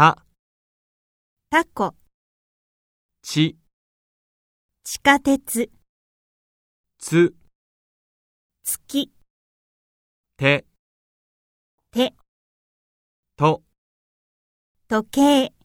た、タコ、ち、地下鉄、つ、月、て、て、と、時計。